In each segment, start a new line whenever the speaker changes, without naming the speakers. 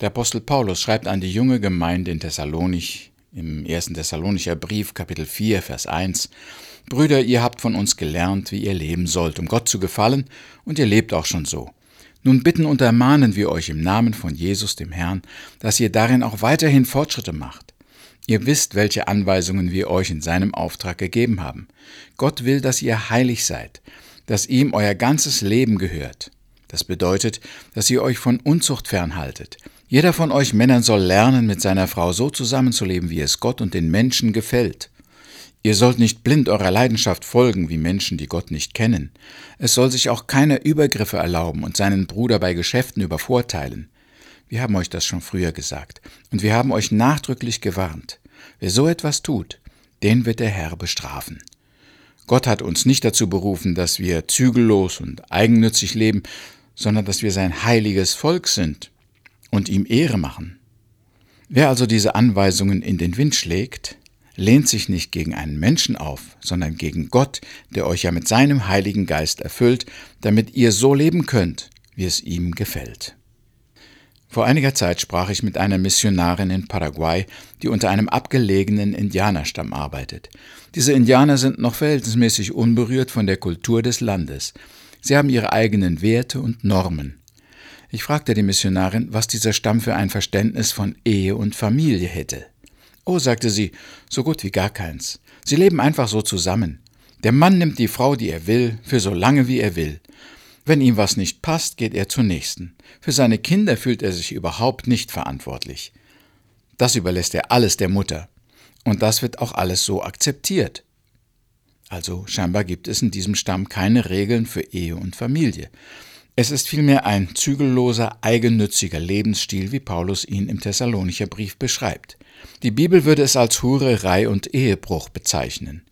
Der Apostel Paulus schreibt an die junge Gemeinde in Thessalonich im ersten Thessalonicher Brief, Kapitel 4, Vers 1. Brüder, ihr habt von uns gelernt, wie ihr leben sollt, um Gott zu gefallen, und ihr lebt auch schon so. Nun bitten und ermahnen wir euch im Namen von Jesus, dem Herrn, dass ihr darin auch weiterhin Fortschritte macht. Ihr wisst, welche Anweisungen wir euch in seinem Auftrag gegeben haben. Gott will, dass ihr heilig seid, dass ihm euer ganzes Leben gehört. Das bedeutet, dass ihr euch von Unzucht fernhaltet. Jeder von euch Männern soll lernen, mit seiner Frau so zusammenzuleben, wie es Gott und den Menschen gefällt. Ihr sollt nicht blind eurer Leidenschaft folgen, wie Menschen, die Gott nicht kennen. Es soll sich auch keiner Übergriffe erlauben und seinen Bruder bei Geschäften übervorteilen. Wir haben euch das schon früher gesagt, und wir haben euch nachdrücklich gewarnt. Wer so etwas tut, den wird der Herr bestrafen. Gott hat uns nicht dazu berufen, dass wir zügellos und eigennützig leben, sondern dass wir sein heiliges Volk sind und ihm Ehre machen. Wer also diese Anweisungen in den Wind schlägt, lehnt sich nicht gegen einen Menschen auf, sondern gegen Gott, der euch ja mit seinem Heiligen Geist erfüllt, damit ihr so leben könnt, wie es ihm gefällt. Vor einiger Zeit sprach ich mit einer Missionarin in Paraguay, die unter einem abgelegenen Indianerstamm arbeitet. Diese Indianer sind noch verhältnismäßig unberührt von der Kultur des Landes. Sie haben ihre eigenen Werte und Normen. Ich fragte die Missionarin, was dieser Stamm für ein Verständnis von Ehe und Familie hätte. Oh, sagte sie, so gut wie gar keins. Sie leben einfach so zusammen. Der Mann nimmt die Frau, die er will, für so lange wie er will. Wenn ihm was nicht passt, geht er zur nächsten. Für seine Kinder fühlt er sich überhaupt nicht verantwortlich. Das überlässt er alles der Mutter. Und das wird auch alles so akzeptiert. Also scheinbar gibt es in diesem Stamm keine Regeln für Ehe und Familie. Es ist vielmehr ein zügelloser, eigennütziger Lebensstil, wie Paulus ihn im Thessalonicher Brief beschreibt. Die Bibel würde es als Hurerei und Ehebruch bezeichnen.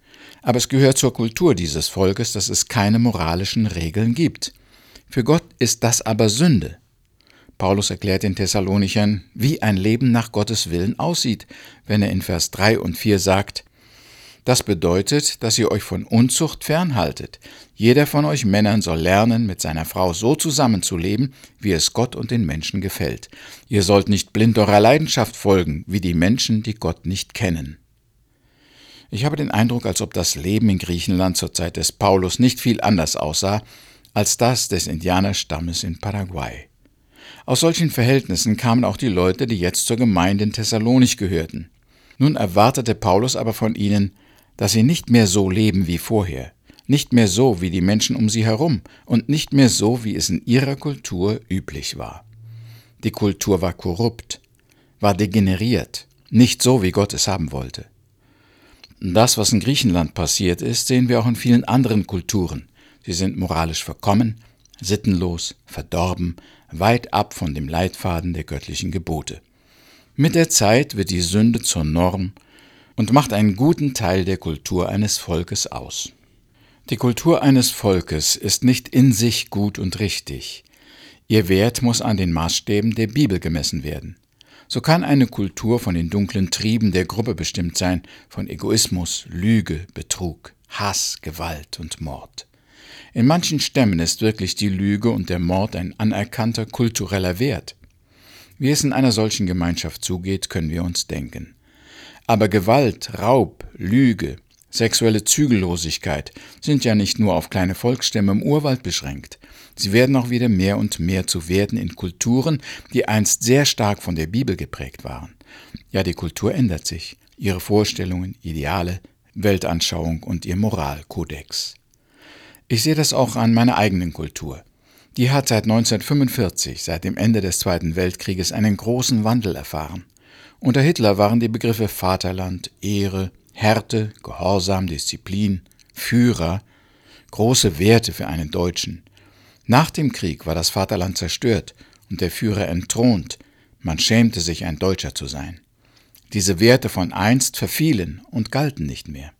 Aber es gehört zur Kultur dieses Volkes, dass es keine moralischen Regeln gibt. Für Gott ist das aber Sünde. Paulus erklärt den Thessalonichern, wie ein Leben nach Gottes Willen aussieht, wenn er in Vers 3 und 4 sagt, das bedeutet, dass ihr euch von Unzucht fernhaltet. Jeder von euch Männern soll lernen, mit seiner Frau so zusammenzuleben, wie es Gott und den Menschen gefällt. Ihr sollt nicht blind eurer Leidenschaft folgen, wie die Menschen, die Gott nicht kennen. Ich habe den Eindruck, als ob das Leben in Griechenland zur Zeit des Paulus nicht viel anders aussah als das des Indianerstammes in Paraguay. Aus solchen Verhältnissen kamen auch die Leute, die jetzt zur Gemeinde in Thessalonich gehörten. Nun erwartete Paulus aber von ihnen, dass sie nicht mehr so leben wie vorher, nicht mehr so wie die Menschen um sie herum und nicht mehr so, wie es in ihrer Kultur üblich war. Die Kultur war korrupt, war degeneriert, nicht so, wie Gott es haben wollte. Das, was in Griechenland passiert ist, sehen wir auch in vielen anderen Kulturen. Sie sind moralisch verkommen, sittenlos, verdorben, weit ab von dem Leitfaden der göttlichen Gebote. Mit der Zeit wird die Sünde zur Norm und macht einen guten Teil der Kultur eines Volkes aus. Die Kultur eines Volkes ist nicht in sich gut und richtig. Ihr Wert muss an den Maßstäben der Bibel gemessen werden. So kann eine Kultur von den dunklen Trieben der Gruppe bestimmt sein, von Egoismus, Lüge, Betrug, Hass, Gewalt und Mord. In manchen Stämmen ist wirklich die Lüge und der Mord ein anerkannter kultureller Wert. Wie es in einer solchen Gemeinschaft zugeht, können wir uns denken. Aber Gewalt, Raub, Lüge, sexuelle Zügellosigkeit sind ja nicht nur auf kleine Volksstämme im Urwald beschränkt. Sie werden auch wieder mehr und mehr zu werden in Kulturen, die einst sehr stark von der Bibel geprägt waren. Ja, die Kultur ändert sich, ihre Vorstellungen, Ideale, Weltanschauung und ihr Moralkodex. Ich sehe das auch an meiner eigenen Kultur. Die hat seit 1945, seit dem Ende des Zweiten Weltkrieges, einen großen Wandel erfahren. Unter Hitler waren die Begriffe Vaterland, Ehre, Härte, Gehorsam, Disziplin, Führer große Werte für einen Deutschen. Nach dem Krieg war das Vaterland zerstört und der Führer entthront, man schämte sich, ein Deutscher zu sein. Diese Werte von einst verfielen und galten nicht mehr.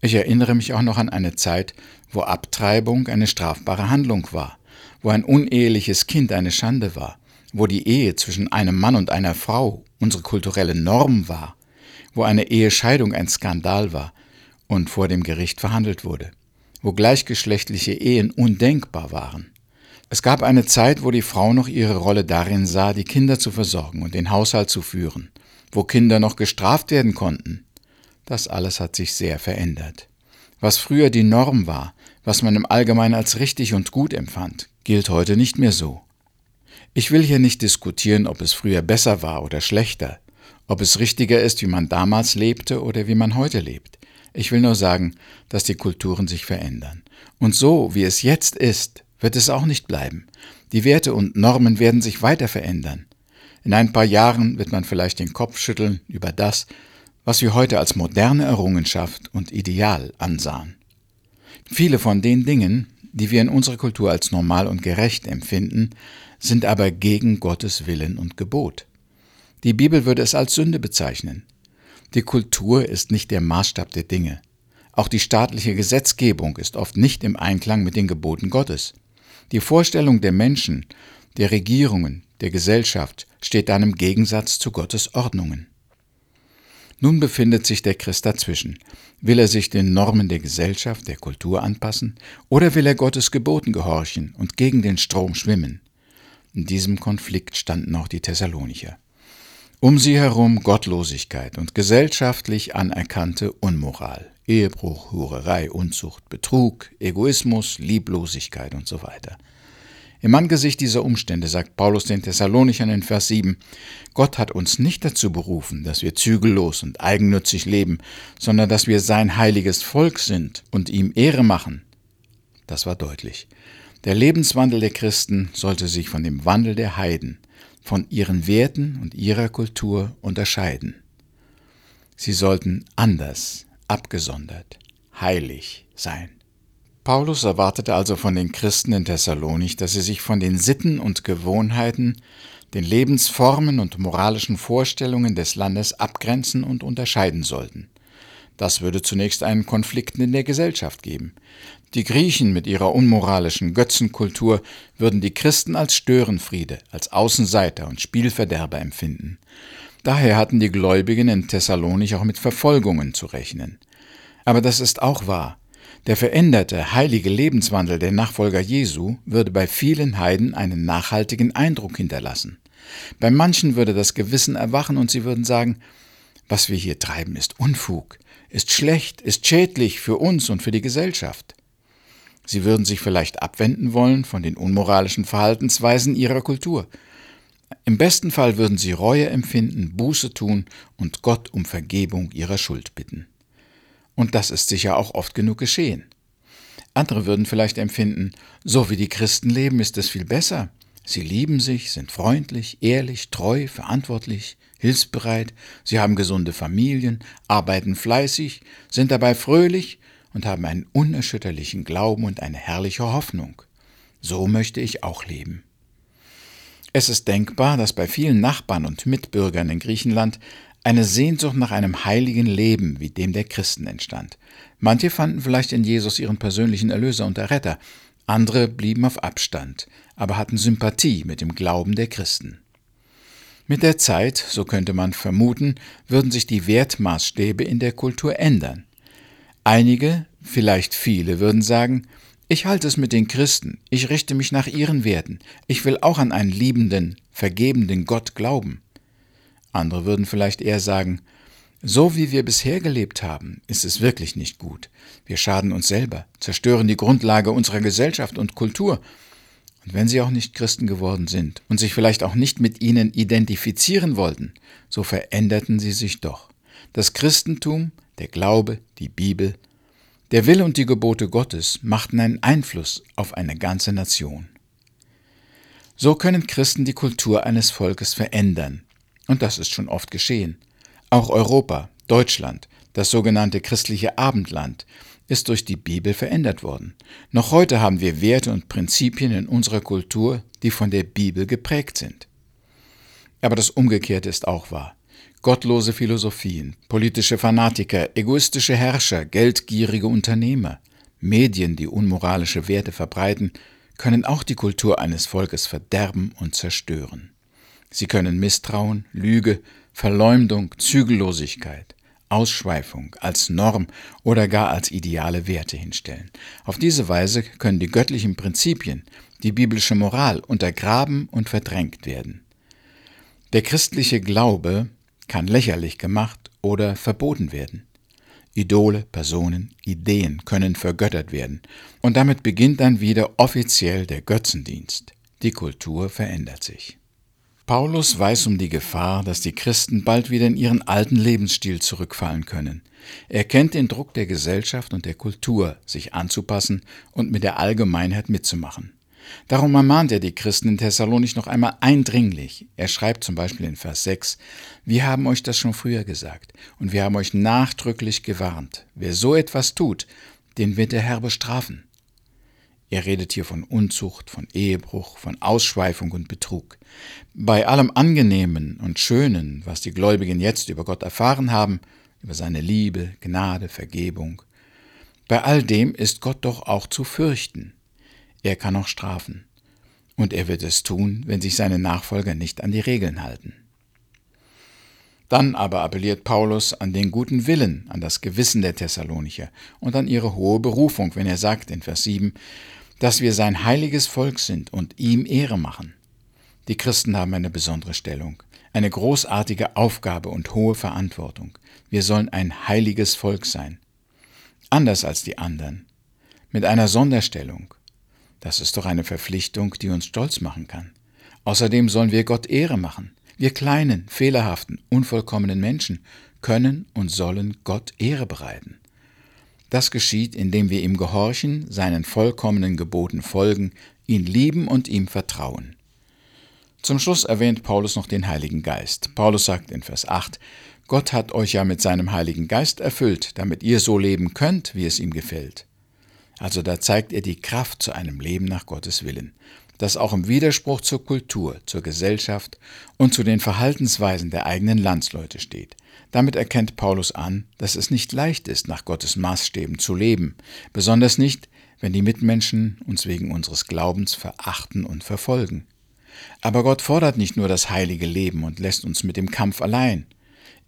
Ich erinnere mich auch noch an eine Zeit, wo Abtreibung eine strafbare Handlung war, wo ein uneheliches Kind eine Schande war, wo die Ehe zwischen einem Mann und einer Frau unsere kulturelle Norm war, wo eine Ehescheidung ein Skandal war und vor dem Gericht verhandelt wurde, wo gleichgeschlechtliche Ehen undenkbar waren. Es gab eine Zeit, wo die Frau noch ihre Rolle darin sah, die Kinder zu versorgen und den Haushalt zu führen, wo Kinder noch gestraft werden konnten. Das alles hat sich sehr verändert. Was früher die Norm war, was man im Allgemeinen als richtig und gut empfand, gilt heute nicht mehr so. Ich will hier nicht diskutieren, ob es früher besser war oder schlechter, ob es richtiger ist, wie man damals lebte oder wie man heute lebt. Ich will nur sagen, dass die Kulturen sich verändern. Und so, wie es jetzt ist, wird es auch nicht bleiben. Die Werte und Normen werden sich weiter verändern. In ein paar Jahren wird man vielleicht den Kopf schütteln über das, was wir heute als moderne Errungenschaft und Ideal ansahen. Viele von den Dingen, die wir in unserer Kultur als normal und gerecht empfinden, sind aber gegen Gottes Willen und Gebot. Die Bibel würde es als Sünde bezeichnen. Die Kultur ist nicht der Maßstab der Dinge. Auch die staatliche Gesetzgebung ist oft nicht im Einklang mit den Geboten Gottes. Die Vorstellung der Menschen, der Regierungen, der Gesellschaft steht dann im Gegensatz zu Gottes Ordnungen. Nun befindet sich der Christ dazwischen. Will er sich den Normen der Gesellschaft, der Kultur anpassen, oder will er Gottes Geboten gehorchen und gegen den Strom schwimmen? In diesem Konflikt standen auch die Thessalonicher. Um sie herum Gottlosigkeit und gesellschaftlich anerkannte Unmoral, Ehebruch, Hurerei, Unzucht, Betrug, Egoismus, Lieblosigkeit und so weiter. Im Angesicht dieser Umstände sagt Paulus den Thessalonichern in Vers 7, Gott hat uns nicht dazu berufen, dass wir zügellos und eigennützig leben, sondern dass wir sein heiliges Volk sind und ihm Ehre machen. Das war deutlich. Der Lebenswandel der Christen sollte sich von dem Wandel der Heiden, von ihren Werten und ihrer Kultur unterscheiden. Sie sollten anders, abgesondert, heilig sein. Paulus erwartete also von den Christen in Thessalonich, dass sie sich von den Sitten und Gewohnheiten, den Lebensformen und moralischen Vorstellungen des Landes abgrenzen und unterscheiden sollten. Das würde zunächst einen Konflikt in der Gesellschaft geben. Die Griechen mit ihrer unmoralischen Götzenkultur würden die Christen als Störenfriede, als Außenseiter und Spielverderber empfinden. Daher hatten die Gläubigen in Thessalonich auch mit Verfolgungen zu rechnen. Aber das ist auch wahr. Der veränderte, heilige Lebenswandel der Nachfolger Jesu würde bei vielen Heiden einen nachhaltigen Eindruck hinterlassen. Bei manchen würde das Gewissen erwachen und sie würden sagen, was wir hier treiben, ist Unfug, ist schlecht, ist schädlich für uns und für die Gesellschaft. Sie würden sich vielleicht abwenden wollen von den unmoralischen Verhaltensweisen ihrer Kultur. Im besten Fall würden sie Reue empfinden, Buße tun und Gott um Vergebung ihrer Schuld bitten. Und das ist sicher auch oft genug geschehen. Andere würden vielleicht empfinden, so wie die Christen leben, ist es viel besser. Sie lieben sich, sind freundlich, ehrlich, treu, verantwortlich, hilfsbereit, sie haben gesunde Familien, arbeiten fleißig, sind dabei fröhlich und haben einen unerschütterlichen Glauben und eine herrliche Hoffnung. So möchte ich auch leben. Es ist denkbar, dass bei vielen Nachbarn und Mitbürgern in Griechenland eine Sehnsucht nach einem heiligen Leben wie dem der Christen entstand. Manche fanden vielleicht in Jesus ihren persönlichen Erlöser und Erretter, andere blieben auf Abstand, aber hatten Sympathie mit dem Glauben der Christen. Mit der Zeit, so könnte man vermuten, würden sich die Wertmaßstäbe in der Kultur ändern. Einige, vielleicht viele, würden sagen, ich halte es mit den Christen, ich richte mich nach ihren Werten, ich will auch an einen liebenden, vergebenden Gott glauben. Andere würden vielleicht eher sagen, so wie wir bisher gelebt haben, ist es wirklich nicht gut. Wir schaden uns selber, zerstören die Grundlage unserer Gesellschaft und Kultur. Und wenn sie auch nicht Christen geworden sind und sich vielleicht auch nicht mit ihnen identifizieren wollten, so veränderten sie sich doch. Das Christentum, der Glaube, die Bibel, der Wille und die Gebote Gottes machten einen Einfluss auf eine ganze Nation. So können Christen die Kultur eines Volkes verändern, und das ist schon oft geschehen. Auch Europa, Deutschland, das sogenannte christliche Abendland, ist durch die Bibel verändert worden. Noch heute haben wir Werte und Prinzipien in unserer Kultur, die von der Bibel geprägt sind. Aber das Umgekehrte ist auch wahr. Gottlose Philosophien, politische Fanatiker, egoistische Herrscher, geldgierige Unternehmer, Medien, die unmoralische Werte verbreiten, können auch die Kultur eines Volkes verderben und zerstören. Sie können Misstrauen, Lüge, Verleumdung, Zügellosigkeit, Ausschweifung als Norm oder gar als ideale Werte hinstellen. Auf diese Weise können die göttlichen Prinzipien, die biblische Moral untergraben und verdrängt werden. Der christliche Glaube kann lächerlich gemacht oder verboten werden. Idole, Personen, Ideen können vergöttert werden, und damit beginnt dann wieder offiziell der Götzendienst. Die Kultur verändert sich. Paulus weiß um die Gefahr, dass die Christen bald wieder in ihren alten Lebensstil zurückfallen können. Er kennt den Druck der Gesellschaft und der Kultur, sich anzupassen und mit der Allgemeinheit mitzumachen. Darum ermahnt er die Christen in Thessalonich noch einmal eindringlich. Er schreibt zum Beispiel in Vers 6, Wir haben euch das schon früher gesagt, und wir haben euch nachdrücklich gewarnt. Wer so etwas tut, den wird der Herr bestrafen. Er redet hier von Unzucht, von Ehebruch, von Ausschweifung und Betrug. Bei allem Angenehmen und Schönen, was die Gläubigen jetzt über Gott erfahren haben, über seine Liebe, Gnade, Vergebung, bei all dem ist Gott doch auch zu fürchten. Er kann auch strafen. Und er wird es tun, wenn sich seine Nachfolger nicht an die Regeln halten. Dann aber appelliert Paulus an den guten Willen, an das Gewissen der Thessalonicher und an ihre hohe Berufung, wenn er sagt in Vers 7, dass wir sein heiliges Volk sind und ihm Ehre machen. Die Christen haben eine besondere Stellung, eine großartige Aufgabe und hohe Verantwortung. Wir sollen ein heiliges Volk sein. Anders als die anderen, mit einer Sonderstellung. Das ist doch eine Verpflichtung, die uns stolz machen kann. Außerdem sollen wir Gott Ehre machen. Wir kleinen, fehlerhaften, unvollkommenen Menschen können und sollen Gott Ehre bereiten. Das geschieht, indem wir ihm gehorchen, seinen vollkommenen Geboten folgen, ihn lieben und ihm vertrauen. Zum Schluss erwähnt Paulus noch den Heiligen Geist. Paulus sagt in Vers 8, Gott hat euch ja mit seinem Heiligen Geist erfüllt, damit ihr so leben könnt, wie es ihm gefällt. Also da zeigt er die Kraft zu einem Leben nach Gottes Willen, das auch im Widerspruch zur Kultur, zur Gesellschaft und zu den Verhaltensweisen der eigenen Landsleute steht. Damit erkennt Paulus an, dass es nicht leicht ist, nach Gottes Maßstäben zu leben, besonders nicht, wenn die Mitmenschen uns wegen unseres Glaubens verachten und verfolgen. Aber Gott fordert nicht nur das heilige Leben und lässt uns mit dem Kampf allein.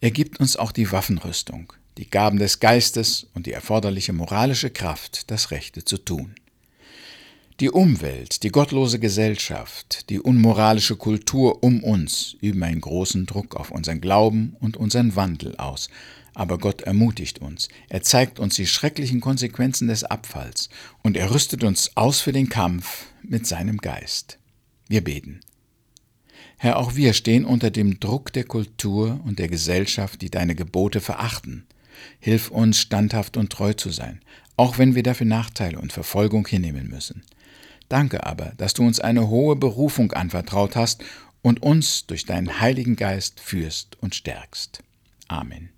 Er gibt uns auch die Waffenrüstung, die Gaben des Geistes und die erforderliche moralische Kraft, das Rechte zu tun. Die Umwelt, die gottlose Gesellschaft, die unmoralische Kultur um uns üben einen großen Druck auf unseren Glauben und unseren Wandel aus. Aber Gott ermutigt uns, er zeigt uns die schrecklichen Konsequenzen des Abfalls und er rüstet uns aus für den Kampf mit seinem Geist. Wir beten. Herr, auch wir stehen unter dem Druck der Kultur und der Gesellschaft, die deine Gebote verachten. Hilf uns, standhaft und treu zu sein, auch wenn wir dafür Nachteile und Verfolgung hinnehmen müssen. Danke aber, dass du uns eine hohe Berufung anvertraut hast und uns durch deinen Heiligen Geist führst und stärkst. Amen.